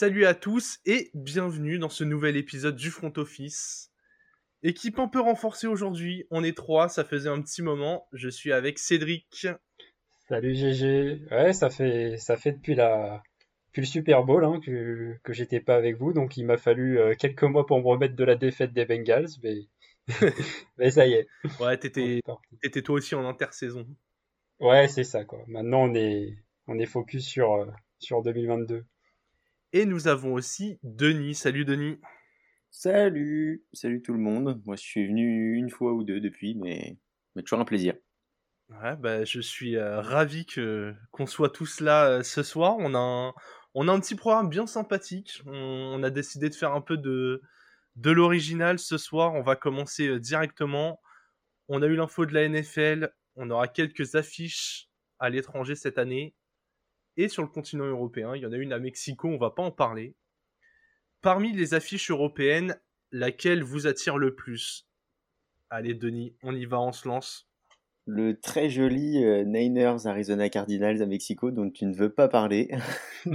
Salut à tous et bienvenue dans ce nouvel épisode du Front Office. Équipe un peu renforcée aujourd'hui, on est trois, ça faisait un petit moment. Je suis avec Cédric. Salut GG. Ouais, ça fait ça fait depuis la depuis le Super Bowl hein, que que j'étais pas avec vous, donc il m'a fallu euh, quelques mois pour me remettre de la défaite des Bengals, mais mais ça y est. Ouais, t'étais t'étais toi aussi en intersaison. Ouais, c'est ça quoi. Maintenant on est on est focus sur euh, sur 2022. Et nous avons aussi Denis. Salut Denis. Salut, salut tout le monde. Moi, je suis venu une fois ou deux depuis, mais, mais toujours un plaisir. Ouais, bah, je suis euh, ravi que qu'on soit tous là euh, ce soir. On a un, on a un petit programme bien sympathique. On, a décidé de faire un peu de de l'original ce soir. On va commencer euh, directement. On a eu l'info de la NFL. On aura quelques affiches à l'étranger cette année et sur le continent européen. Il y en a une à Mexico, on va pas en parler. Parmi les affiches européennes, laquelle vous attire le plus? Allez Denis, on y va, on se lance. Le très joli euh, Niners Arizona Cardinals à Mexico dont tu ne veux pas parler.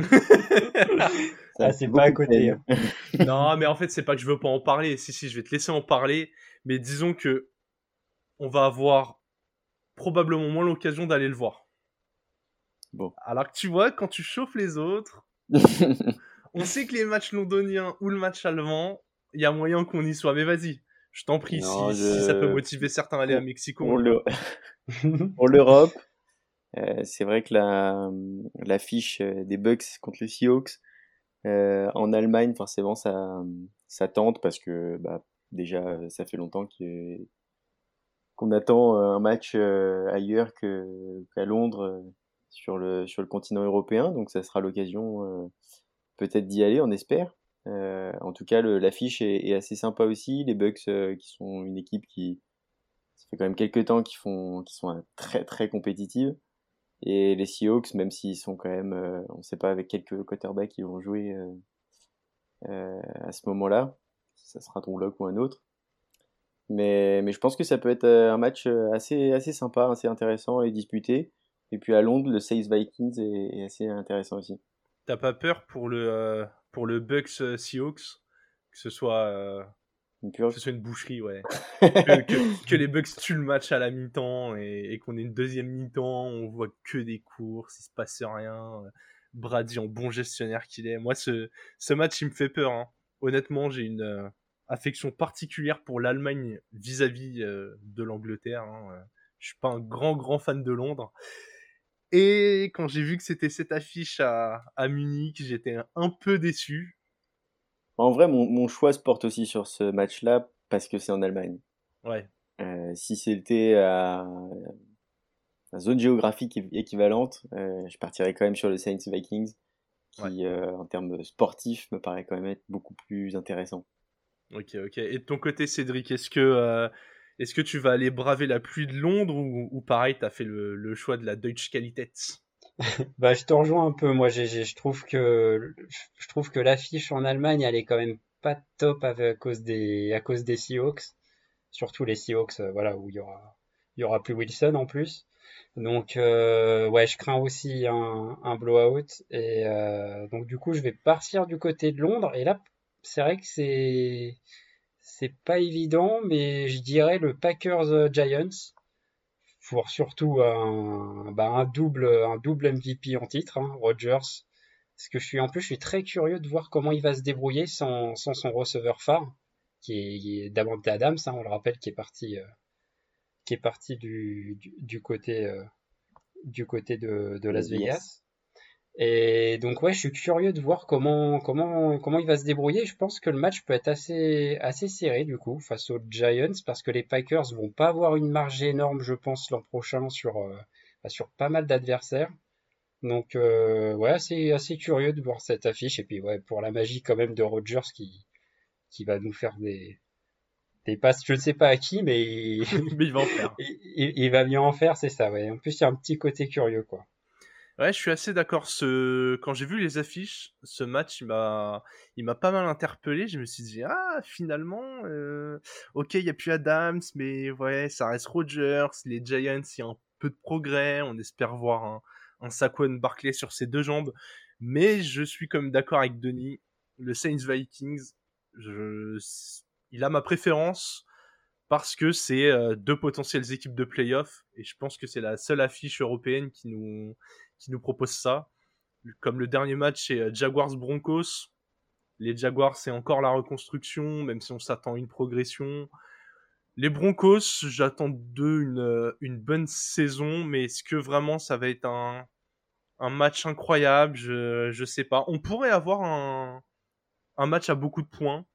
Ça, c'est pas à côté. Hein. non, mais en fait, c'est pas que je veux pas en parler. Si, si, je vais te laisser en parler. Mais disons que on va avoir probablement moins l'occasion d'aller le voir. Bon. Alors que tu vois, quand tu chauffes les autres, on sait que les matchs londoniens ou le match allemand, il y a moyen qu'on y soit. Mais vas-y, je t'en prie, si, ça peut motiver certains à aller à Mexico. Pour l'Europe, euh, c'est vrai que la, la fiche euh, des Bucks contre les Seahawks euh, en Allemagne, forcément, ça, ça tente parce que bah, déjà, ça fait longtemps qu'on attend un match ailleurs qu'à Londres sur le, sur le continent européen. Donc ça sera l'occasion euh, peut-être d'y aller, on espère. Euh, en tout cas, l'affiche est, assez sympa aussi. Les Bucks, euh, qui sont une équipe qui, ça fait quand même quelques temps qu'ils qui sont très très compétitives. Et les Seahawks, même s'ils sont quand même, on ne sait pas avec quelques quarterbacks qui vont jouer à ce moment-là, ça sera ton bloc ou un autre. Mais, mais je pense que ça peut être un match assez, assez sympa, assez intéressant et disputé. Et puis à Londres, le Saints Vikings est, assez intéressant aussi. T'as pas peur pour le, euh, pour le Bucks euh, Seahawks? Que ce soit euh, une. Que ce soit une boucherie, ouais. que, que, les Bucks tuent le match à la mi-temps et, qu'on ait une deuxième mi-temps, on voit que des courses, il se passe rien. Brady en bon gestionnaire qu'il est. Moi, ce, ce match, il me fait peur. Hein. Honnêtement, j'ai une affection particulière pour l'Allemagne vis-à-vis de l'Angleterre. Hein. Je suis pas un grand, grand fan de Londres. Et quand j'ai vu que c'était cette affiche à, à Munich, j'étais un peu déçu. En vrai, mon, mon, choix se porte aussi sur ce match-là parce que c'est en Allemagne. Ouais. Euh, si c'était à, à, zone géographique équivalente, euh, je partirais quand même sur le Saints Vikings, qui euh, en termes sportifs me paraît quand même être beaucoup plus intéressant. Ok, ok. Et de ton côté, Cédric, est-ce que est-ce que tu vas aller braver la pluie de Londres ou, pareil, tu as fait le, choix de la Deutsche Qualität? Bah, je te rejoins un peu. Moi, je trouve que je trouve que l'affiche en Allemagne, elle est quand même pas top à cause des à cause des Seahawks, surtout les Seahawks, euh, voilà où il y aura il y aura plus Wilson en plus. Donc euh, ouais, je crains aussi un, un blowout et euh, donc du coup, je vais partir du côté de Londres et là, c'est vrai que c'est c'est pas évident, mais je dirais le Packers euh, Giants pour surtout un, bah un double un double MVP en titre, hein, Rodgers. Parce que je suis en plus je suis très curieux de voir comment il va se débrouiller sans, sans son receveur phare, qui est, est Davante Adams, hein, on le rappelle, qui est parti euh, qui est parti du, du, du côté euh, du côté de, de Las Vegas. Et donc ouais, je suis curieux de voir comment comment comment il va se débrouiller. Je pense que le match peut être assez assez serré du coup face aux Giants parce que les Packers vont pas avoir une marge énorme, je pense, l'an prochain sur euh, bah, sur pas mal d'adversaires. Donc euh, ouais, assez assez curieux de voir cette affiche et puis ouais pour la magie quand même de Rodgers qui qui va nous faire des des passes, je ne sais pas à qui, mais, mais il va en faire. il, il va bien en faire, c'est ça. Ouais. En plus, il y a un petit côté curieux quoi. Ouais, je suis assez d'accord. Ce... Quand j'ai vu les affiches, ce match, il m'a, pas mal interpellé. Je me suis dit, ah, finalement, euh... ok, il y a plus Adams, mais ouais, ça reste Rogers. Les Giants, il y a un peu de progrès. On espère voir un, un Saquon Barclay sur ses deux jambes. Mais je suis comme d'accord avec Denis. Le Saints Vikings, il a ma préférence parce que c'est euh, deux potentielles équipes de playoff et je pense que c'est la seule affiche européenne qui nous, qui nous propose ça. Comme le dernier match, c'est euh, Jaguars Broncos. Les Jaguars, c'est encore la reconstruction, même si on s'attend à une progression. Les Broncos, j'attends d'eux une, euh, une bonne saison, mais est-ce que vraiment ça va être un, un match incroyable? Je je sais pas. On pourrait avoir un, un match à beaucoup de points,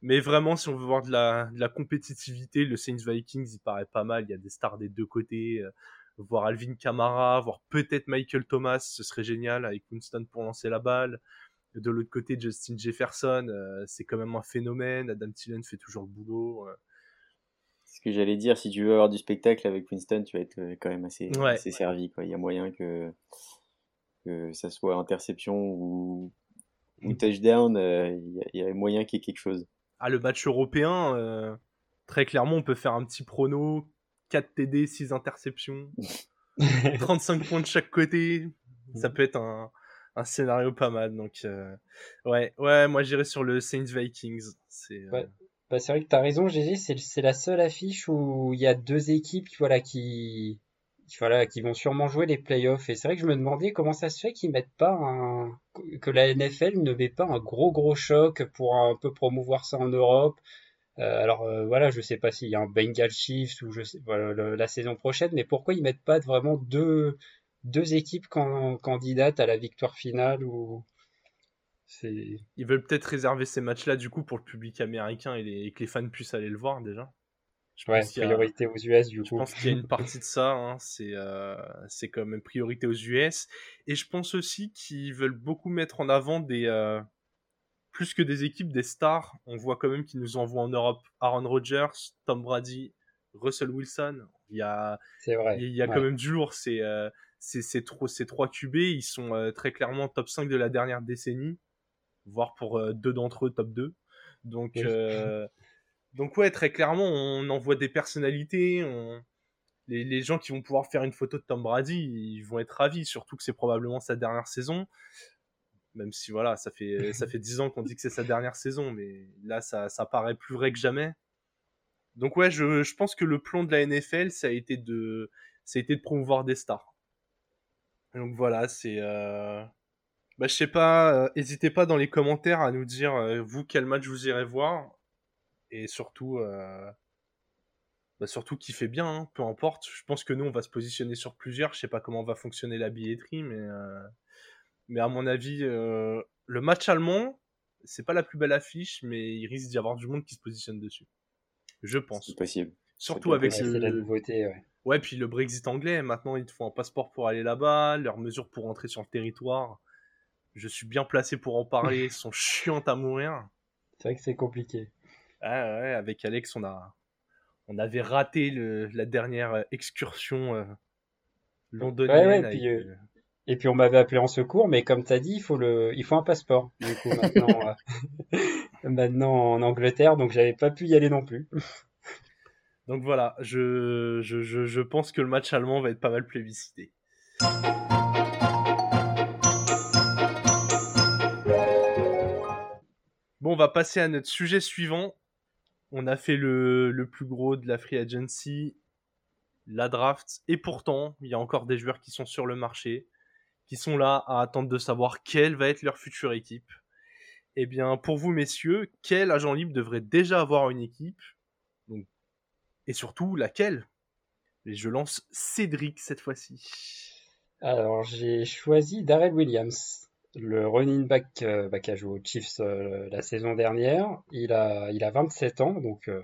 mais vraiment, si on veut voir de la, de la compétitivité, le Saints Vikings, il paraît pas mal. Il y a des stars des deux côtés. Euh, voir Alvin Kamara, voir peut-être Michael Thomas, ce serait génial avec Winston pour lancer la balle. De l'autre côté, Justin Jefferson, euh, c'est quand même un phénomène. Adam Thielen fait toujours le boulot ce que j'allais dire, si tu veux avoir du spectacle avec Winston, tu vas être euh, quand même assez, assez servi. Quoi. Il y a moyen que, que ça soit interception ou, ou mm. touchdown, euh, il, y a, moyen qu'il y ait quelque chose. Ah, le match européen, euh, très clairement, on peut faire un petit prono 4 TD, 6 interceptions, 35 points de chaque côté. Ça peut être un, un scénario pas mal. Donc, ouais, ouais, moi j'irais sur le Saints Vikings. C'est. Bah, c'est vrai que tu as raison, GG, c'est la seule affiche où il y a deux équipes voilà, qui, voilà, qui vont sûrement jouer les playoffs. Et c'est vrai que je me demandais comment ça se fait qu'ils mettent pas un, que la NFL ne met pas un gros gros choc pour un peu promouvoir ça en Europe. Euh, alors euh, voilà, je sais pas s'il y a un Bengal Chiefs ou je sais, voilà, la saison prochaine, mais pourquoi ils mettent pas vraiment deux, deux équipes candidates à la victoire finale ou ils veulent peut-être réserver ces matchs-là du coup pour le public américain et, que les fans puissent aller le voir déjà. Je ouais, priorité aux US du coup. Je pense qu'il y a une partie de ça, hein, c'est euh, c'est quand même priorité aux US. Et je pense aussi qu'ils veulent beaucoup mettre en avant des euh, plus que des équipes, des stars. On voit quand même qu'ils nous envoient en Europe Aaron Rodgers, Tom Brady, Russell Wilson. Il y a, vrai. Il y a quand même du lourd. C'est euh, ces trois QB, ils sont euh, très clairement top 5 de la dernière décennie voire pour euh, deux d'entre eux top 2. Donc, euh, donc ouais, très clairement, on envoie des personnalités, on... les, les, gens qui vont pouvoir faire une photo de Tom Brady, ils vont être ravis, surtout que c'est probablement sa dernière saison. Même si voilà, ça fait ça fait dix ans qu'on dit que c'est sa dernière saison, mais là ça, ça paraît plus vrai que jamais. Donc ouais, je, je pense que le plan de la NFL, ça a été de ça a été de promouvoir des stars. Donc voilà, c'est euh, bah, je sais pas, n'hésitez pas dans les commentaires à nous dire, vous, quel match vous irez voir. Et surtout, euh, bah, surtout qui fait bien, hein, peu importe. Je pense que nous, on va se positionner sur plusieurs. Je sais pas comment va fonctionner la billetterie, mais, mais à mon avis, le match allemand, c'est pas la plus belle affiche, mais il risque d'y avoir du monde qui se positionne dessus. Je pense. C'est possible. Surtout avec le... la nouveauté, ouais. Ouais, puis le Brexit anglais, maintenant, il te faut un passeport pour aller là-bas, leurs mesures pour entrer sur le territoire je suis bien placé pour en parler, sont chiantes à mourir. C'est vrai que c'est compliqué. Ah ouais, avec Alex, on a, on avait raté le, la dernière euh, excursion euh, londonienne. Ouais, puis, euh, Et puis on m'avait appelé en secours, mais comme tu as dit, il faut, le, il faut un passeport. Du coup, maintenant, maintenant en Angleterre, donc j'avais pas pu y aller non plus. donc voilà, je, je, je, je pense que le match allemand va être pas mal plébiscité. Bon, on va passer à notre sujet suivant. On a fait le, le, plus gros de la free agency, la draft, et pourtant, il y a encore des joueurs qui sont sur le marché, qui sont là à attendre de savoir quelle va être leur future équipe. Eh bien, pour vous, messieurs, quel agent libre devrait déjà avoir une équipe? Et surtout, laquelle? Et je lance Cédric cette fois-ci. Alors, j'ai choisi Darrell Williams le running back euh, bah, qui a joué aux Chiefs euh, la saison dernière. Il a, il a 27 ans, donc euh,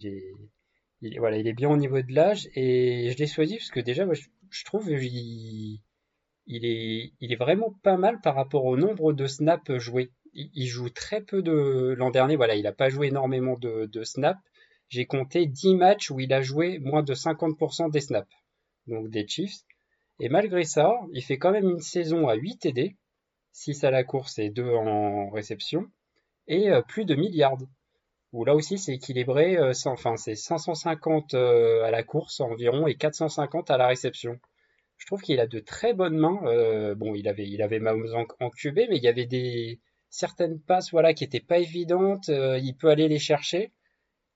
il, voilà, il est bien au niveau de l'âge. Et je l'ai choisi parce que déjà, je, trouve il, il, est, vraiment pas mal par rapport au nombre de snaps joués. Il, joue très peu de. L'an dernier, voilà, il n'a pas joué énormément de, de snaps. J'ai compté 10 matchs où il a joué moins de 50% des snaps, donc des Chiefs. Et malgré ça, il fait quand même une saison à 8 TD, 6 à la course et 2 en réception, et euh, plus de milliards. Où là aussi c'est équilibré, euh, enfin c'est 550 euh, à la course environ et 450 à la réception. Je trouve qu'il a de très bonnes mains. Euh, bon, il avait, il avait Mahomes en, QB, mais il y avait des certaines passes, voilà, qui étaient pas évidentes. Euh, il peut aller les chercher.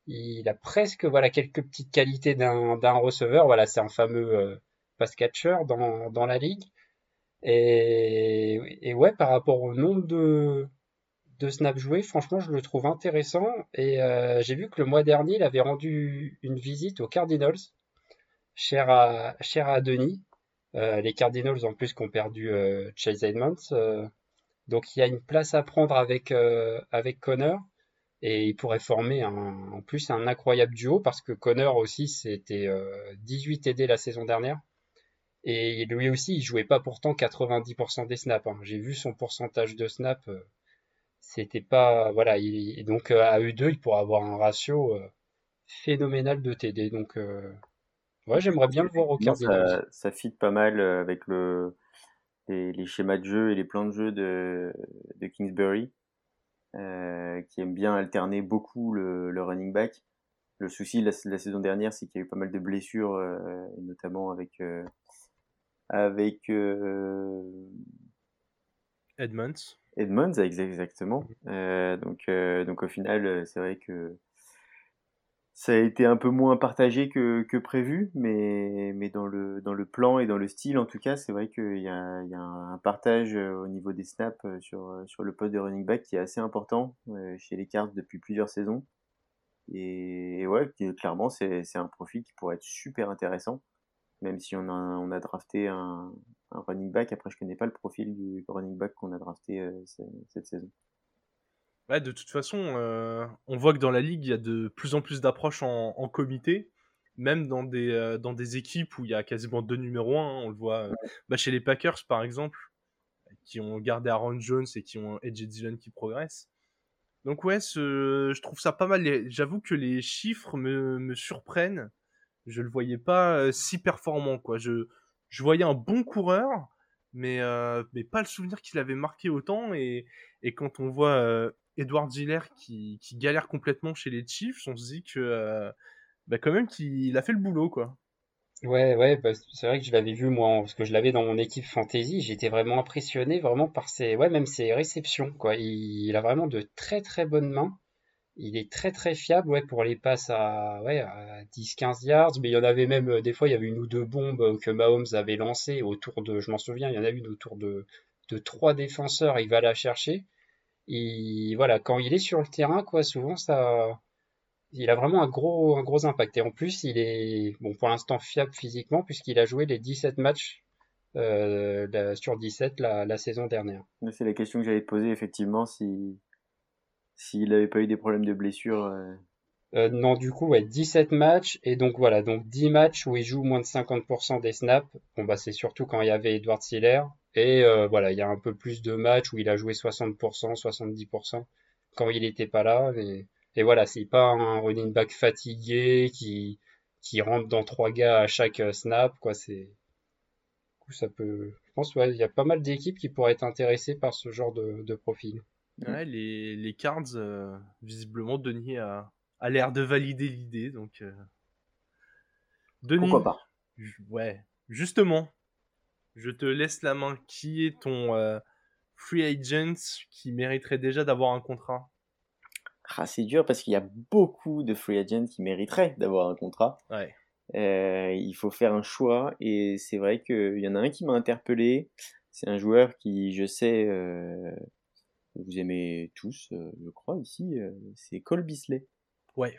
Il a presque, voilà, quelques petites qualités d'un, receveur. Voilà, c'est un fameux euh, pass catcher dans, la ligue. Et, ouais, par rapport au nombre de, snaps joués, franchement, je le trouve intéressant. Et j'ai vu que le mois dernier, il avait rendu une visite aux Cardinals, cher à, cher à Denis. Euh, les Cardinals, en plus, qui ont perdu euh, Chase Edmonds. donc, il y a une place à prendre avec, Connor. Et il pourrait former en plus un incroyable duo parce que Connor aussi, c'était 18 TD la saison dernière. Et lui aussi, il jouait pas pourtant 90% des snaps. Hein. J'ai vu son pourcentage de snaps c'était pas voilà il, donc euh, à E2 il pourra avoir un ratio euh, phénoménal de TD donc euh, ouais j'aimerais bien le voir au Cardinals ça, ça fit pas mal avec le les, schémas de jeu et les plans de jeu de, de Kingsbury qui aime bien alterner beaucoup le, le running back le souci la, la saison dernière c'est qu'il y a eu pas mal de blessures notamment avec avec Edmonds Edmonds, exactement. Mmh. Euh, donc, euh, donc au final, euh, c'est vrai que ça a été un peu moins partagé que, que prévu, mais, mais dans, le, dans le plan et dans le style, en tout cas, c'est vrai qu'il y a, il y a un partage au niveau des snaps sur, sur le poste de running back qui est assez important chez les Cards depuis plusieurs saisons. Et, ouais, clairement, c'est un profil qui pourrait être super intéressant, même si on a, on a drafté un, un running back. Après, je connais pas le profil du running back qu'on a drafté euh, cette saison. Ouais, de toute façon, euh, on voit que dans la ligue, il y a de plus en plus d'approches en, comité, même dans des, euh, dans des équipes où il y a quasiment deux numéros 1. Hein. on le voit bah, chez les Packers, par exemple, qui ont gardé Aaron Jones et qui ont Edge Dillon qui progresse. Donc ouais, je trouve ça pas mal. J'avoue que les chiffres me, me surprennent. Je le voyais pas si performant, quoi. Je, je voyais un bon coureur, mais, euh, mais pas le souvenir qu'il avait marqué autant. Et, et quand on voit euh, Edward Giller qui, galère complètement chez les Chiefs, on se dit que euh, bah quand même qu'il a fait le boulot, quoi. Ouais, ouais, bah, c'est vrai que je l'avais vu moi, parce que je l'avais dans mon équipe fantasy. J'étais vraiment impressionné, vraiment par ses, ouais, même ses réceptions, quoi. Il, a vraiment de très très bonnes mains. Il est très très fiable ouais, pour les passes à, ouais, à 10-15 yards, mais il y en avait même euh, des fois, il y avait une ou deux bombes que Mahomes avait lancées autour de, je m'en souviens, il y en a une autour de, de trois défenseurs, il va la chercher. Et voilà, quand il est sur le terrain, quoi, souvent ça, il a vraiment un gros, un gros impact. Et en plus, il est, bon, pour l'instant fiable physiquement puisqu'il a joué les 17 matchs euh, sur 17 la, la saison dernière. C'est la question que j'allais te poser, effectivement, si s'il n'avait pas eu des problèmes de blessure. Euh. Euh, non, du coup, ouais, 17 matchs, et donc voilà, donc 10 matchs où il joue moins de 50% des snaps. Bon, bah, c'est surtout quand il y avait Edward Siller, et euh, voilà, il y a un peu plus de matchs où il a joué 60%, 70% quand il n'était pas là. Et, et voilà, c'est pas un running back fatigué qui, qui rentre dans trois gars à chaque snap, quoi, c'est. ça peut. Je pense, ouais, il y a pas mal d'équipes qui pourraient être intéressées par ce genre de, de profil. Ouais, les, les Cards, euh, visiblement, Denis a, a l'air de valider l'idée. Donc, euh... Denis, Pourquoi pas Ouais, justement, je te laisse la main. Qui est ton euh, free agent qui mériterait déjà d'avoir un contrat? Ah, C'est dur parce qu'il y a beaucoup de free agents qui mériteraient d'avoir un contrat. Ouais. Euh, il faut faire un choix et c'est vrai qu'il y en a un qui m'a interpellé. C'est un joueur qui, je sais, vous aimez tous, euh, je crois, ici, euh, c'est Cole Bisley. Ouais.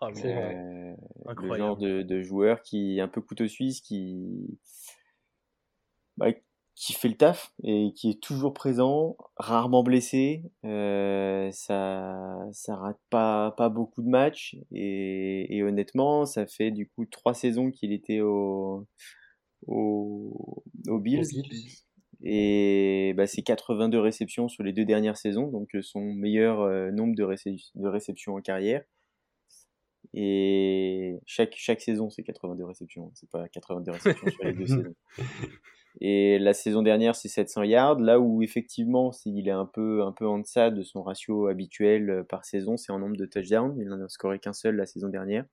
Ah, euh, le genre de, de, joueur qui est un peu couteau suisse, qui, bah, qui fait le taf et qui est toujours présent, rarement blessé. Euh, ça, ça rate pas, pas beaucoup de matchs et, et, honnêtement, ça fait du coup trois saisons qu'il était au, au, au Bills. Et bah, c'est 82 réceptions sur les deux dernières saisons, donc euh, son meilleur euh, nombre de, de, réceptions en carrière. Et chaque, chaque saison, c'est 82 réceptions, c'est pas 82 réceptions sur les deux saisons. Et la saison dernière, c'est 700 yards, là où effectivement, il est un peu, un peu en deçà de son ratio habituel euh, par saison, c'est en nombre de touchdowns. Il n'en a scoré qu'un seul la saison dernière.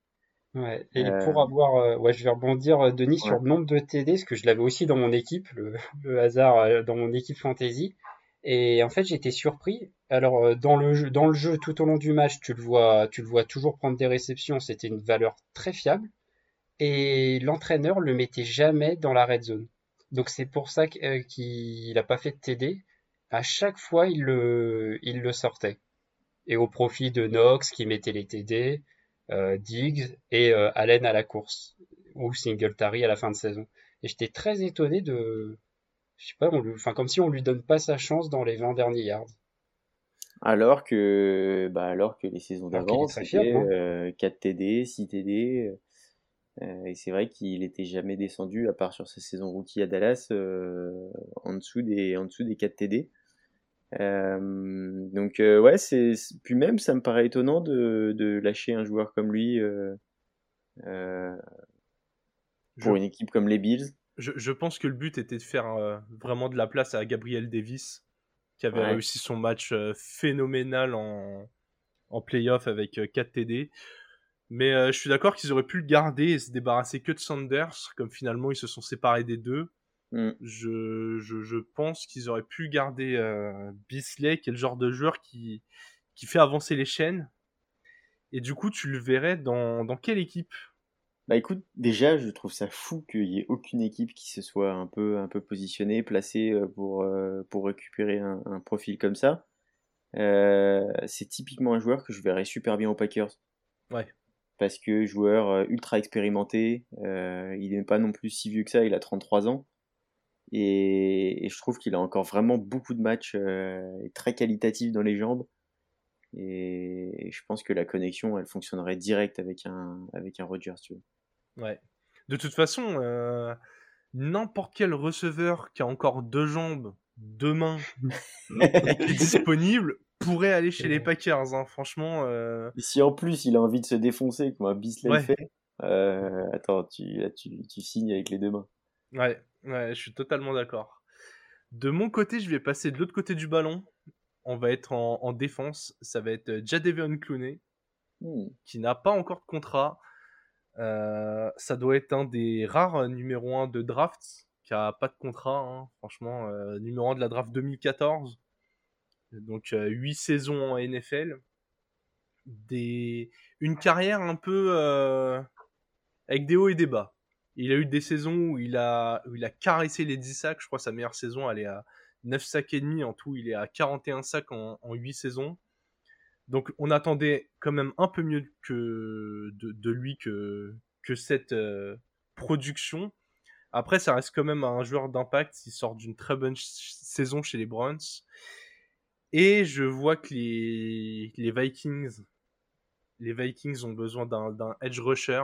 Ouais, et pour avoir, ouais, je vais rebondir, Denis, sur le nombre de TD, parce que je l'avais aussi dans mon équipe, le, le hasard dans mon équipe fantasy. Et en fait, j'étais surpris. Alors, dans le jeu, dans le jeu, tout au long du match, tu le vois, tu le vois toujours prendre des réceptions. C'était une valeur très fiable. Et l'entraîneur le mettait jamais dans la red zone. Donc c'est pour ça qu'il n'a pas fait de TD. À chaque fois, il le, il le sortait. Et au profit de Knox qui mettait les TD, euh, Diggs et euh, Allen à la course. Ou Singletary à la fin de saison. Et j'étais très étonné de. Je sais pas, enfin, comme si on lui donne pas sa chance dans les 20 derniers yards. Alors que, bah, alors que les saisons d'avant, c'était 4 TD, 6 TD. Euh, et c'est vrai qu'il était jamais descendu, à part sur sa saison rookie à Dallas, euh, en, dessous des, en dessous des 4 TD. Euh, donc ouais, c'est puis même ça me paraît étonnant de, de lâcher un joueur comme lui pour une équipe comme les Bills. Je, je, pense que le but était de faire vraiment de la place à Gabriel Davis, qui avait réussi son match phénoménal en, en playoff avec 4 TD. Mais euh, je suis d'accord qu'ils auraient pu le garder et se débarrasser que de Sanders, comme finalement ils se sont séparés des deux. Mm. Je, je, je, pense qu'ils auraient pu garder euh, Bisley, qui est le genre de joueur qui, qui fait avancer les chaînes. Et du coup, tu le verrais dans, dans quelle équipe? Bah écoute, déjà, je trouve ça fou qu'il y ait aucune équipe qui se soit un peu, un peu positionnée, placée euh, pour, pour récupérer un, un, profil comme ça. c'est typiquement un joueur que je verrais super bien aux Packers. Ouais parce que joueur euh, ultra expérimenté, euh, il n'est pas non plus si vieux que ça, il a 33 ans. Et, je trouve qu'il a encore vraiment beaucoup de matchs euh, très qualitatifs dans les jambes. Et, je pense que la connexion, elle fonctionnerait direct avec un, avec un Rodgers, tu vois. Ouais. De toute façon, n'importe quel receveur qui a encore deux jambes, deux mains, et qui est disponible, pourrait aller chez les Packers, hein, franchement. Euh... si en plus il a envie de se défoncer comme un Bisley fait, euh, attends, tu, tu, tu, signes avec les deux mains. Ouais, ouais, je suis totalement d'accord. De mon côté, je vais passer de l'autre côté du ballon. On va être en, défense. Ça va être euh, Jadavion Clooney, hmm. qui n'a pas encore de contrat. Euh, ça doit être un des rares numéro 1 de draft qui a pas de contrat. Hein. Franchement, numéro 1 de la draft 2014 donc 8 saisons en NFL, une carrière un peu euh, avec des hauts et des bas. Il a eu des saisons où il a, caressé les 10 sacs, je crois sa meilleure saison elle est à 9 sacs et demi, en tout il est à 41 sacs en, 8 saisons. Donc on attendait quand même un peu mieux que de, lui que, que cette euh, production. Après, ça reste quand même un joueur d'impact. Il sort d'une très bonne saison chez les Browns. Et je vois que les, Vikings, les Vikings ont besoin d'un edge rusher.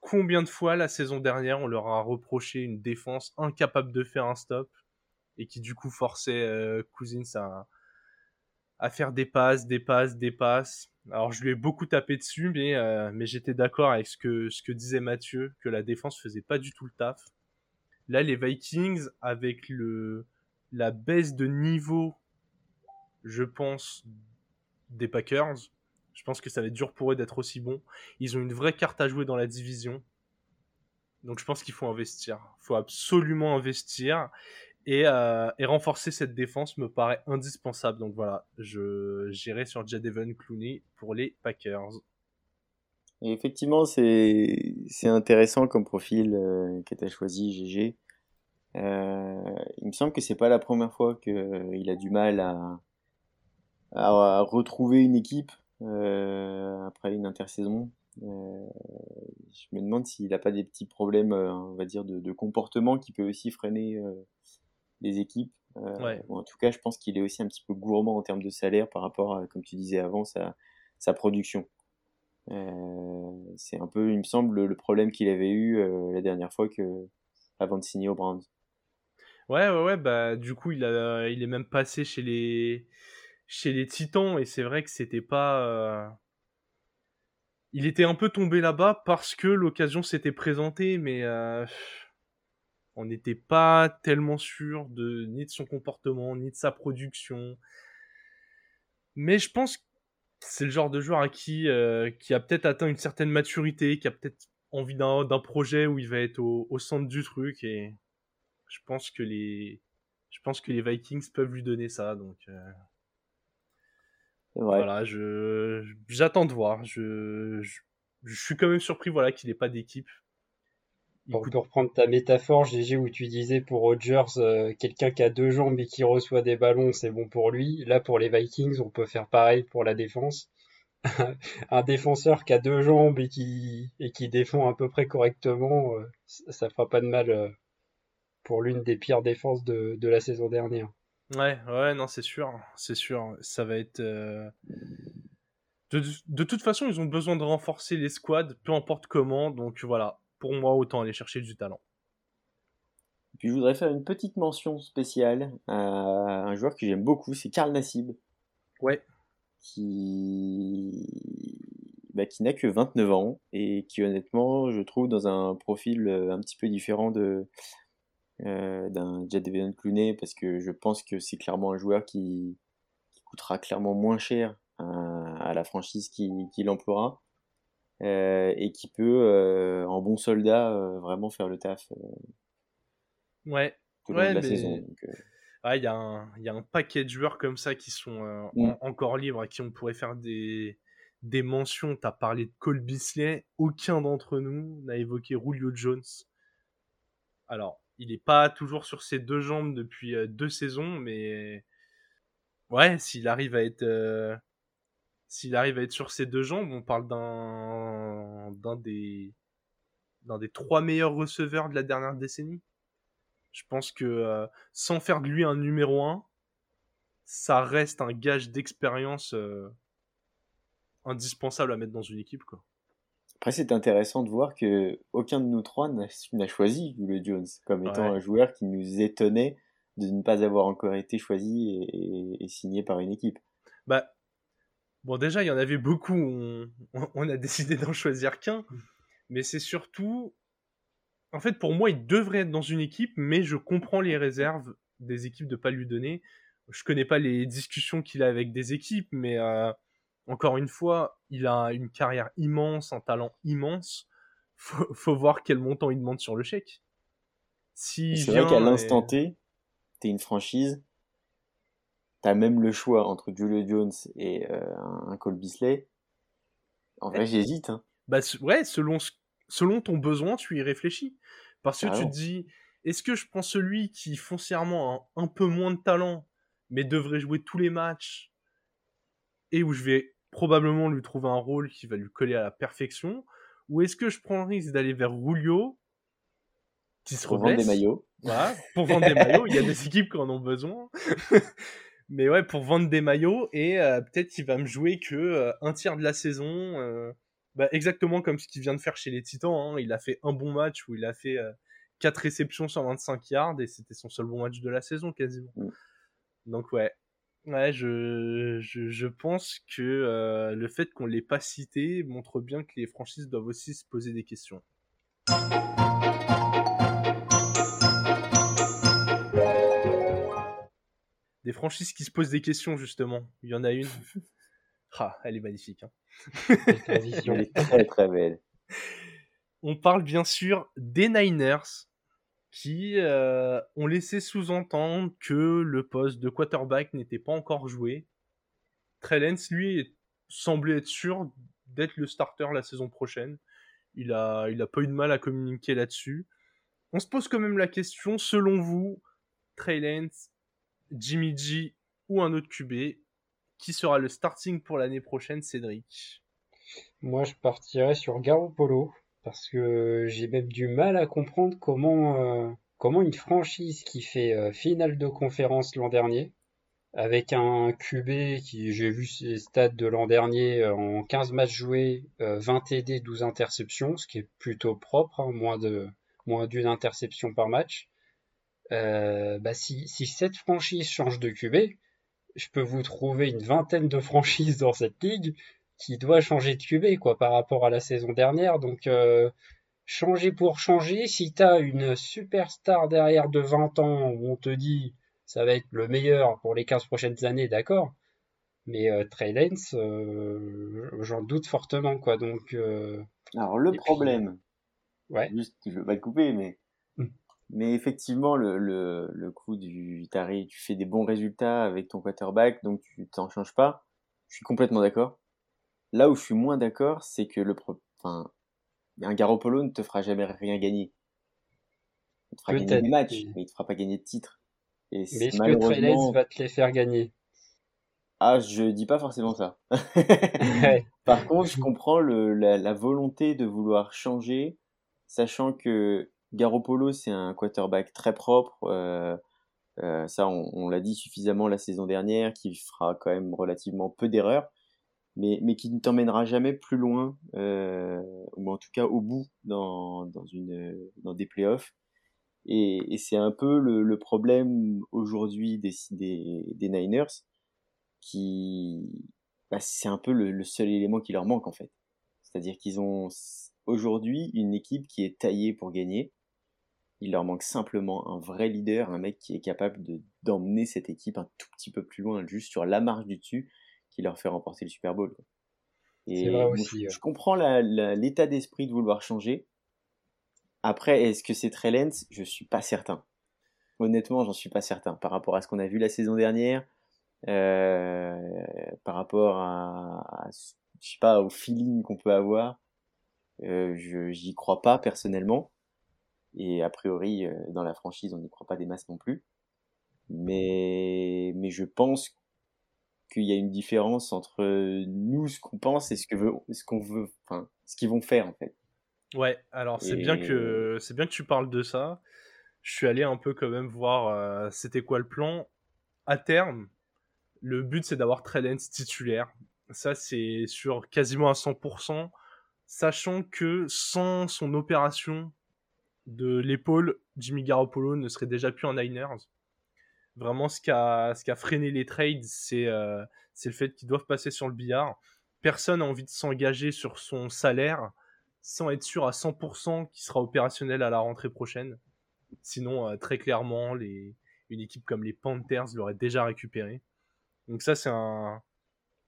Combien de fois la saison dernière on leur a reproché une défense incapable de faire un stop et qui du coup forçait euh, Cousins à, à faire des passes, des passes, des passes. Alors je lui ai beaucoup tapé dessus, mais, euh, mais j'étais d'accord avec ce que, ce que disait Mathieu, que la défense faisait pas du tout le taf. Là, les Vikings, avec le, la baisse de niveau je pense, des Packers. Je pense que ça va être dur pour eux d'être aussi bons. Ils ont une vraie carte à jouer dans la division. Donc je pense qu'il faut investir. Il faut absolument investir. Et, euh, renforcer cette défense me paraît indispensable. Donc voilà, je j'irai sur Jadeven Clooney pour les Packers. Effectivement, c'est intéressant comme profil euh, choisi, GG. Euh, il me semble que c'est pas la première fois qu'il a du mal à, à, retrouver une équipe euh, après une intersaison. Euh, je me demande s'il n'a pas des petits problèmes, euh, on va dire, de, de, comportement qui peut aussi freiner les équipes. Ouais. en tout cas, je pense qu'il est aussi un petit peu gourmand en termes de salaire par rapport à, comme tu disais avant, sa, sa production. Euh, c'est un peu, il me semble, le problème qu'il avait eu euh, la dernière fois que, avant de signer au Browns. Ouais, ouais, ouais, bah, du coup, il, a, il est même passé chez les, chez les Titans et c'est vrai que c'était pas euh, il était un peu tombé là-bas parce que l'occasion s'était présentée mais euh, on n'était pas tellement sûr de ni de son comportement ni de sa production. Mais je pense c'est le genre de joueur à qui, euh, qui a peut-être atteint une certaine maturité, qui a peut-être envie d'un projet où il va être au, centre du truc et je pense que les je pense que les Vikings peuvent lui donner ça donc voilà je j'attends de voir je, je, suis quand même surpris voilà qu'il n'ait pas d'équipe pour, reprendre ta métaphore, GG, où tu disais pour Rodgers, euh, quelqu'un qui a deux jambes et qui reçoit des ballons, c'est bon pour lui. Là, pour les Vikings, on peut faire pareil pour la défense. un défenseur qui a deux jambes et qui, et qui défend à peu près correctement, euh, ça fera pas de mal euh, pour l'une des pires défenses de, de, la saison dernière. Ouais, ouais, non, c'est sûr, c'est sûr. Ça va être. De, de, toute façon, ils ont besoin de renforcer les squads, peu importe comment. Donc voilà, pour moi, autant aller chercher du talent. Puis je voudrais faire une petite mention spéciale à un joueur que j'aime beaucoup, c'est Karl Nassib. Ouais. Qui, bah, qui n'a que 29 ans et qui honnêtement, je trouve dans un profil euh, un petit peu différent de euh, d'un Jadavion Clooney parce que je pense que c'est clairement un joueur qui, coûtera clairement moins cher à, la franchise qui, qui l'emploiera. Euh, et qui peut, euh, en bon soldat, vraiment faire le taf. ouais. ouais, la saison. Ah, il y, y, a un paquet de joueurs comme ça qui sont mm. encore libres, à qui on pourrait faire des, des mentions. Tu as parlé de Cole Bisley. Aucun d'entre nous n'a évoqué Julio Jones. Alors, il n'est pas toujours sur ses deux jambes depuis deux saisons, mais ouais, s'il arrive à être s'il arrive à être sur ses deux jambes, on parle d'un d'un des d'un des trois meilleurs receveurs de la dernière décennie. Je pense que euh, sans faire de lui un numéro 1, ça reste un gage d'expérience euh, indispensable à mettre dans une équipe. Quoi. Après, c'est intéressant de voir que aucun de nous trois n'a choisi le Jones comme étant un joueur qui nous étonnait de ne pas avoir encore été choisi et, et signé par une équipe. Bah, Bon, déjà, il y en avait beaucoup, on, a décidé d'en choisir qu'un, mais c'est surtout. En fait, pour moi, il devrait être dans une équipe, mais je comprends les réserves des équipes de ne pas lui donner. Je connais pas les discussions qu'il a avec des équipes, mais euh, encore une fois, il a une carrière immense, un talent immense. Faut, faut voir quel montant il demande sur le chèque. Si c'est vrai qu'à l'instant T, t'es une franchise, t'as même le choix entre Julio Jones et euh, un Cole Bisley. En vrai, j'hésite. Hein. Bah, ouais, selon, selon ton besoin, tu y réfléchis. Parce que tu te dis, est-ce que je prends celui qui foncièrement a un, peu moins de talent, mais devrait jouer tous les matchs, et où je vais probablement lui trouver un rôle qui va lui coller à la perfection, ou est-ce que je prends le risque d'aller vers Julio, qui se pour vendre des maillots. Voilà, pour vendre des maillots, il y a des équipes qui en ont besoin. Mais ouais, pour vendre des maillots et euh, peut-être qu'il va me jouer que euh, un tiers de la saison. Euh, bah, exactement comme ce qu'il vient de faire chez les Titans. Hein. Il a fait un bon match où il a fait 4 réceptions sur 25 yards et c'était son seul bon match de la saison quasiment. Mm. Donc ouais, ouais je, je, je pense que le fait qu'on l'ait pas cité montre bien que les franchises doivent aussi se poser des questions. des franchises qui se posent des questions, justement. Il y en a une. ah, elle est magnifique. Hein. elle est très très belle. On parle bien sûr des Niners qui euh, ont laissé sous-entendre que le poste de quarterback n'était pas encore joué. Trellens, lui, semblait être sûr d'être le starter la saison prochaine. Il a, il a pas eu de mal à communiquer là-dessus. On se pose quand même la question, selon vous, Trey Jimmy G ou un autre QB. Qui sera le starting pour l'année prochaine, Cédric? Moi, je partirais sur Garoppolo parce que j'ai même du mal à comprendre comment, euh, une franchise qui fait euh, finale de conférence l'an dernier, avec un QB qui, j'ai vu ses stats de l'an dernier, euh, en 15 matchs joués, 20 TD, 12 interceptions, ce qui est plutôt propre, hein, moins d'une interception par match. Bah si, si cette franchise change de QB, je peux vous trouver une vingtaine de franchises dans cette ligue qui doit changer de QB quoi par rapport à la saison dernière. Donc euh, changer pour changer, si tu as une superstar derrière de 20 ans où on te dit ça va être le meilleur pour les 15 prochaines années, d'accord. Mais euh, Trey Lance, euh, j'en doute fortement, quoi. Donc. Euh, Alors le problème, ouais. juste, je veux pas te couper, mais. Mais effectivement, le, le, le coup du tu fais des bons résultats avec ton quarterback, donc tu t'en changes pas. Je suis complètement d'accord. Là où je suis moins d'accord, c'est que le, enfin, un Garoppolo ne te fera jamais rien gagner. Il te fera gagner des matchs, mais il te fera pas gagner de titres. Et mais est-ce que va te les faire gagner? Ah, je dis pas forcément ça. Par contre, je comprends le, la, volonté de vouloir changer, sachant que Garoppolo, c'est un quarterback très propre. Euh, euh, ça, on, l'a dit suffisamment la saison dernière, qui fera quand même relativement peu d'erreurs, mais, mais qui ne t'emmènera jamais plus loin, euh, ou en tout cas au bout dans, dans, une, dans des playoffs. Et, c'est un peu le, problème aujourd'hui des, des, des Niners qui, bah, c'est un peu le, seul élément qui leur manque en fait. C'est-à-dire qu'ils ont aujourd'hui une équipe qui est taillée pour gagner. Il leur manque simplement un vrai leader, un mec qui est capable de d'emmener cette équipe un tout petit peu plus loin, juste sur la marge du dessus, qui leur fait remporter le Super Bowl. Et je, comprends l'état d'esprit de vouloir changer. Après, est-ce que c'est très lent? Je suis pas certain. Honnêtement, j'en suis pas certain. Par rapport à ce qu'on a vu la saison dernière, euh, par rapport à, je sais pas, au feeling qu'on peut avoir. Euh, je j'y crois pas personnellement. Et a priori, euh, dans la franchise, on n'y croit pas des masses non plus. Mais, mais je pense qu'il y a une différence entre nous, ce qu'on pense, et ce que veut, ce qu'on veut, enfin, ce qu'ils vont faire en fait. Ouais, alors c'est bien que c'est bien que tu parles de ça. Je suis allé un peu quand même voir c'était quoi le plan à terme. Le but, c'est d'avoir Trellens titulaire. Ça, c'est sur quasiment à 100%, sachant que sans son opération de l'épaule, Jimmy Garoppolo ne serait déjà plus en Niners. Vraiment, ce qui a, freiné les trades, c'est euh, le fait qu'ils doivent passer sur le billard. Personne n'a envie de s'engager sur son salaire sans être sûr à 100% qu'il sera opérationnel à la rentrée prochaine. Sinon, euh, très clairement, une équipe comme les Panthers l'aurait déjà récupéré. Donc ça, c'est un,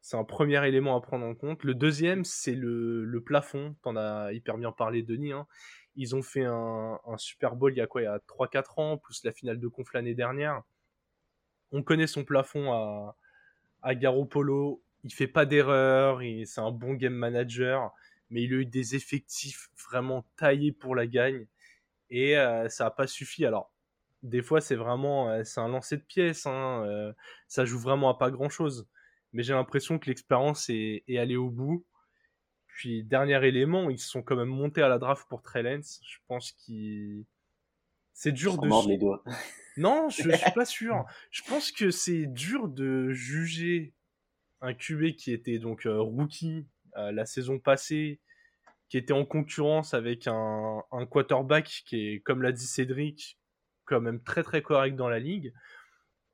c'est premier élément à prendre en compte. Le deuxième, c'est le, le plafond. T'en as hyper bien parlé, Denis. Hein. Ils ont fait un, un, Super Bowl il y a quoi? Il y a 3-4 ans, plus la finale de conf l'année dernière. On connaît son plafond à, à Garoppolo. Il fait pas d'erreur, c'est un bon game manager, mais il a eu des effectifs vraiment taillés pour la gagne. Et euh, ça n'a pas suffi. Alors, des fois c'est vraiment euh, c'est un lancer de pièces hein, euh, ça joue vraiment à pas grand chose mais j'ai l'impression que l'expérience est, est, allée au bout puis dernier élément ils sont quand même montés à la draft pour Trellens je pense qu'ils c'est dur de les doigts. non je, je suis pas sûr je pense que c'est dur de juger un QB qui était donc euh, rookie la saison passée qui était en concurrence avec un, quarterback qui est comme l'a dit Cédric quand même très très correct dans la ligue.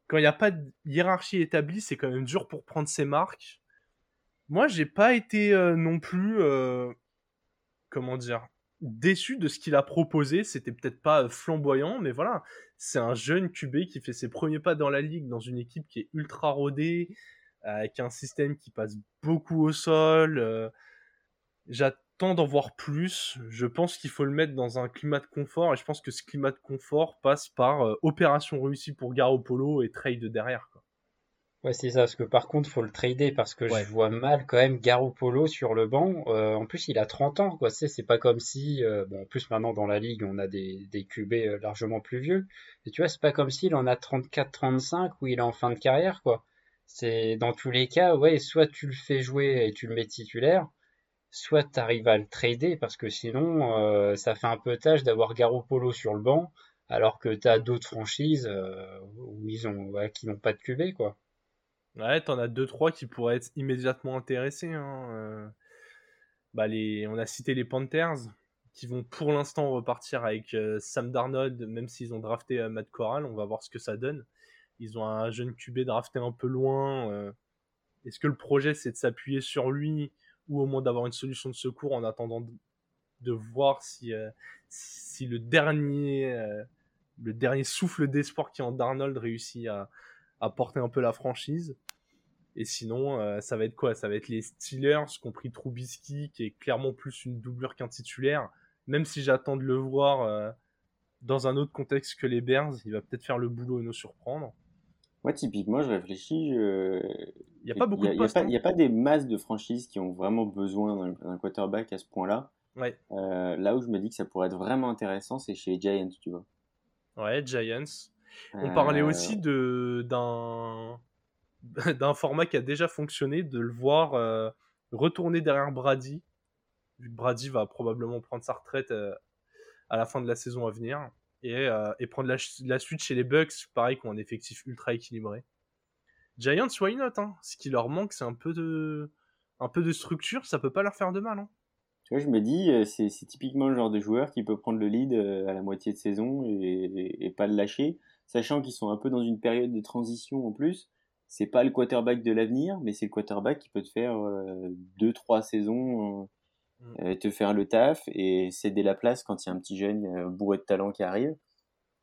Quand il n'y a pas de hiérarchie établie, c'est quand même dur pour prendre ses marques. Moi, j'ai pas été euh, non plus, euh, comment dire, déçu de ce qu'il a proposé. C'était peut-être pas euh, flamboyant, mais voilà, c'est un jeune QB qui fait ses premiers pas dans la ligue, dans une équipe qui est ultra rodée, avec un système qui passe beaucoup au sol. J'attends temps d'en voir plus. Je pense qu'il faut le mettre dans un climat de confort et je pense que ce climat de confort passe par euh, opération réussie pour Polo et trade derrière. Ouais, c'est ça, parce que par contre, faut le trader parce que je vois mal quand même Polo sur le banc. Euh, en plus, il a 30 ans, quoi. C'est, c'est pas comme si, euh, bon, en plus maintenant dans la ligue, on a des, des QB largement plus vieux. Et tu vois, c'est pas comme s'il en a 34-35 ou il est en fin de carrière, quoi. C'est dans tous les cas, ouais, soit tu le fais jouer et tu le mets titulaire, soit tu arrives à le trader parce que sinon euh, ça fait un peu tâche d'avoir Polo sur le banc alors que tu as d'autres franchises euh, où ils ont qui n'ont pas de QB quoi. Ouais, t'en as deux trois qui pourraient être immédiatement intéressés. Hein. Euh. Bah, on a cité les Panthers qui vont pour l'instant repartir avec Sam Darnold, même s'ils ont drafté Matt Corral, on va voir ce que ça donne. Ils ont un jeune QB drafté un peu loin. Est-ce que le projet c'est de s'appuyer sur lui ou au moins d'avoir une solution de secours en attendant de, voir si, euh, le dernier, euh, le dernier souffle d'espoir qui est en Darnold réussit à, porter un peu la franchise? Et sinon, ça va être quoi? Ça va être les Steelers qui ont pris Trubisky, qui est clairement plus une doublure qu'un titulaire. Même si j'attends de le voir dans un autre contexte que les Bears, il va peut-être faire le boulot et nous surprendre. Moi, typiquement, je réfléchis. Il n'y a pas beaucoup de. Il n'y a, pas des masses de franchises qui ont vraiment besoin d'un quarterback à ce point-là. Ouais. Euh, là où je me dis que ça pourrait être vraiment intéressant, c'est chez les Giants, tu vois. Ouais, Giants. On parlait euh. aussi de d'un d'un format qui a déjà fonctionné, de le voir euh, retourner derrière Brady. Brady va probablement prendre sa retraite à la fin de la saison à venir et, et prendre la, suite chez les Bucks, pareil, qui ont un effectif ultra équilibré. Giants, why not hein? Ce qui leur manque, c'est un peu de un peu de structure, ça peut pas leur faire de mal. Hein je me dis, euh, c'est, typiquement le genre de joueur qui peut prendre le lead euh, à la moitié de saison et, pas le lâcher, sachant qu'ils sont un peu dans une période de transition en plus. C'est pas le quarterback de l'avenir, mais c'est le quarterback qui peut te faire euh, deux, trois saisons, mm. te faire le taf et céder la place quand il y a un petit jeune bourré de talent qui arrive.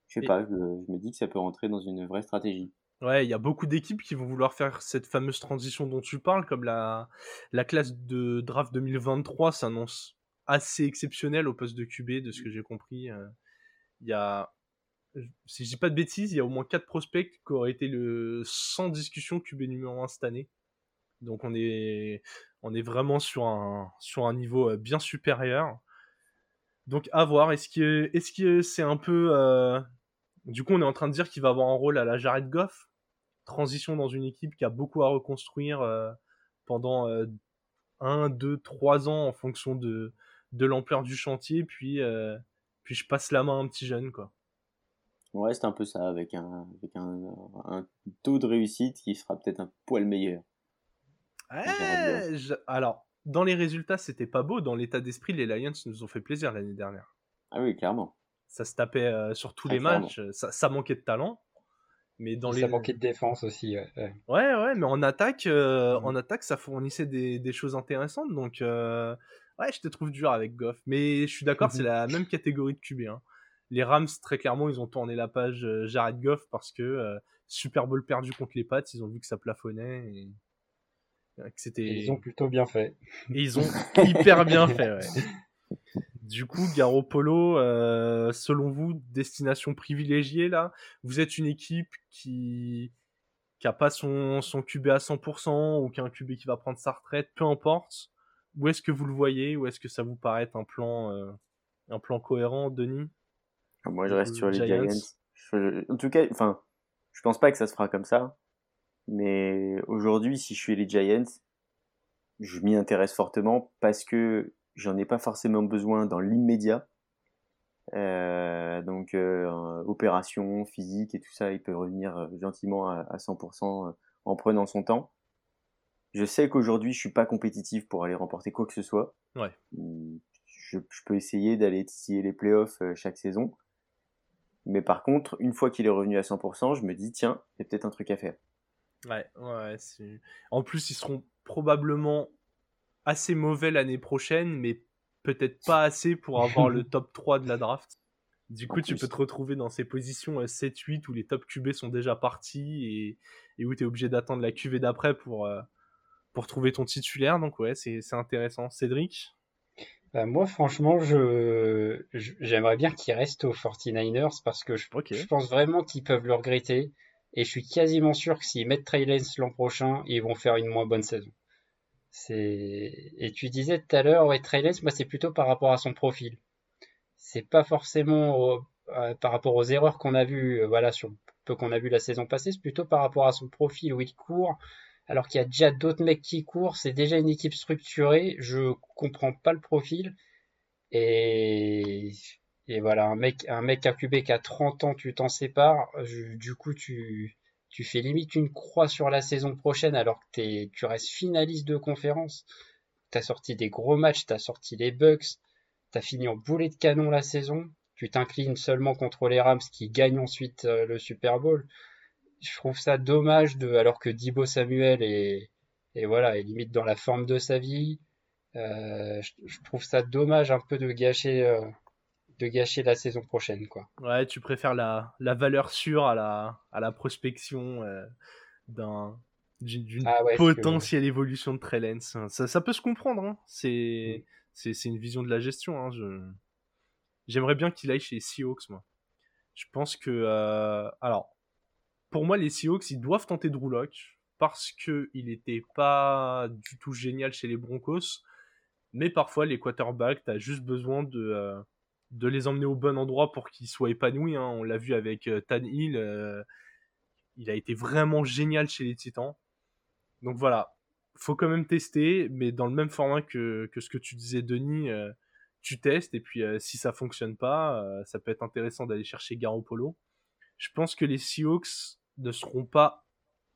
Je sais pas, je me dis que ça peut rentrer dans une vraie stratégie. Ouais, il y a beaucoup d'équipes qui vont vouloir faire cette fameuse transition dont tu parles, comme la, la classe de draft 2023 s'annonce assez exceptionnelle au poste de QB, de ce que j'ai compris. Euh. Il y a, si je dis pas de bêtises, il y a au moins 4 prospects qui auraient été le sans discussion QB numéro 1 cette année. Donc on est, on est vraiment sur un, sur un niveau euh, bien supérieur. Donc à voir, est-ce que est-ce que c'est un peu... Euh, du coup on est en train de dire qu'il va avoir un rôle à la Jared Goff? Transition dans une équipe qui a beaucoup à reconstruire euh, pendant 1, 2, 3 ans en fonction de, de l'ampleur du chantier, puis, puis je passe la main à un petit jeune. Quoi. Ouais, c'est un peu ça, avec un, avec un, un taux de réussite qui sera peut-être un poil meilleur. Alors, dans les résultats, c'était pas beau. Dans l'état d'esprit, les Lions nous ont fait plaisir l'année dernière. Ah oui, clairement. Ça se tapait euh, sur tous les matchs. Ça, ça, manquait de talent. Mais dans ça manquait de défense aussi. Ouais, ouais, mais en attaque, euh, mmh. en attaque, ça fournissait des, des choses intéressantes. Donc, euh, ouais, je te trouve dur avec Goff. Mais je suis d'accord, c'est la même catégorie de QB. Hein. Les Rams, très clairement, ils ont tourné la page euh, Jared Goff parce que Super Bowl perdu contre les Pats, ils ont vu que ça plafonnait. Et... Que c'était... ils ont plutôt bien fait. Et ils ont hyper bien fait, ouais. Du coup, Garoppolo, euh, selon vous, destination privilégiée là? Vous êtes une équipe qui qui a pas son, son QB à 100% ou qui a un QB qui va prendre sa retraite, peu importe. Où est-ce que vous le voyez? Ou est-ce que ça vous paraît un plan, euh, un plan cohérent, Denis? Moi, je reste sur les Giants. en tout cas, enfin, je pense pas que ça se fera comme ça. Mais aujourd'hui, si je suis les Giants, je m'y intéresse fortement parce que j'en ai pas forcément besoin dans l'immédiat. Euh, donc euh, opération physique et tout ça, il peut revenir euh, gentiment à, 100% euh, en prenant son temps. Je sais qu'aujourd'hui je suis pas compétitif pour aller remporter quoi que ce soit. Ouais. Je, je peux essayer d'aller titiller les playoffs chaque saison. Mais par contre, une fois qu'il est revenu à 100%, je me dis tiens, il y a peut-être un truc à faire. Ouais, ouais. En plus, ils seront probablement assez mauvais l'année prochaine, mais peut-être pas assez pour avoir le top 3 de la draft. Du coup, tu peux te retrouver dans ces positions 7-8 euh, où les top QB sont déjà partis et, et où tu es obligé d'attendre la QV d'après pour, euh, pour trouver ton titulaire. Donc, ouais, c'est intéressant. Cédric? Bah, Moi, franchement, je j'aimerais bien qu'il reste aux 49ers parce que je, je pense vraiment qu'ils peuvent le regretter. Et je suis quasiment sûr que s'ils mettent Trey l'an prochain, ils vont faire une moins bonne saison. C'est et tu disais tout à l'heure, ouais, Trey moi c'est plutôt par rapport à son profil. C'est pas forcément euh, par rapport aux erreurs qu'on a vues, euh, voilà, sur peu qu'on a vu la saison passée, c'est plutôt par rapport à son profil où il court, alors qu'il y a déjà d'autres mecs qui courent, c'est déjà une équipe structurée, je comprends pas le profil. Et, voilà, un mec, un mec QB qui a 30 ans, tu t'en sépares, du coup tu, tu fais limite une croix sur la saison prochaine alors que tu restes finaliste de conférence. Tu as sorti des gros matchs, tu as sorti les Bucks, tu as fini en boulet de canon la saison, tu t'inclines seulement contre les Rams qui gagnent ensuite euh, le Super Bowl. Je trouve ça dommage de, alors que Dibo Samuel est, et voilà, est limite dans la forme de sa vie. Euh, je, trouve ça dommage un peu de gâcher euh, de gâcher la saison prochaine. Quoi. Ouais, tu préfères la, la valeur sûre à la, à la prospection euh, d'un d'une ah potentielle évolution de Trellens. Ça, ça, peut se comprendre. Hein. C'est c'est une vision de la gestion. Hein. Je... J'aimerais bien qu'il aille chez Seahawks, moi. Je pense que. Euh, alors, pour moi, les Seahawks, ils doivent tenter Drew parce qu'il n'était pas du tout génial chez les Broncos. Mais parfois, les quarterbacks, tu as juste besoin de, euh, de les emmener au bon endroit pour qu'ils soient épanouis. Hein. On l'a vu avec euh, Tan Hill. il a été vraiment génial chez les Titans. Donc voilà, faut quand même tester, mais dans le même format que, que ce que tu disais, Denis, euh, tu testes, et puis euh, si ça fonctionne pas, euh, ça peut être intéressant d'aller chercher Garoppolo. Je pense que les Seahawks ne seront pas,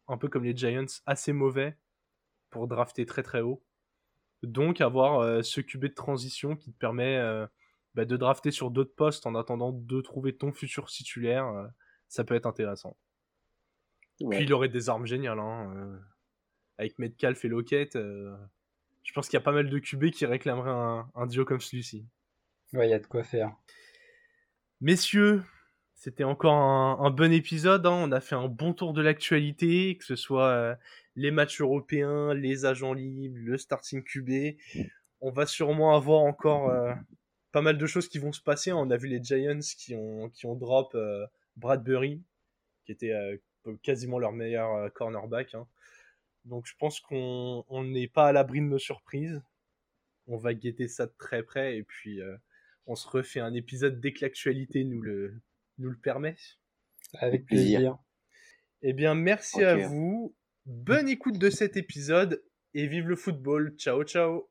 un peu comme les Giants, assez mauvais pour drafter très très haut. Donc avoir ce QB de transition qui te permet bah, de drafter sur d'autres postes en attendant de trouver ton futur titulaire, ça peut être intéressant. Puis il aurait des armes géniales. Hein, avec Metcalf et Lockett, euh, je pense qu'il y a pas mal de QB qui réclameraient un, un duo comme celui-ci. Ouais, il y a de quoi faire. Messieurs, c'était encore un, bon épisode. Hein. On a fait un bon tour de l'actualité, que ce soit euh, les matchs européens, les agents libres, le starting QB. On va sûrement avoir encore euh, pas mal de choses qui vont se passer. On a vu les Giants qui ont, qui drop Bradbury, qui était quasiment leur meilleur cornerback. Hein. Donc je pense qu'on n'est pas à l'abri de nos surprises. On va guetter ça de très près et puis euh, on se refait un épisode dès que l'actualité nous le, nous le permet. Avec plaisir. Eh bien, merci à vous. Bonne écoute de cet épisode et vive le football. Ciao, ciao.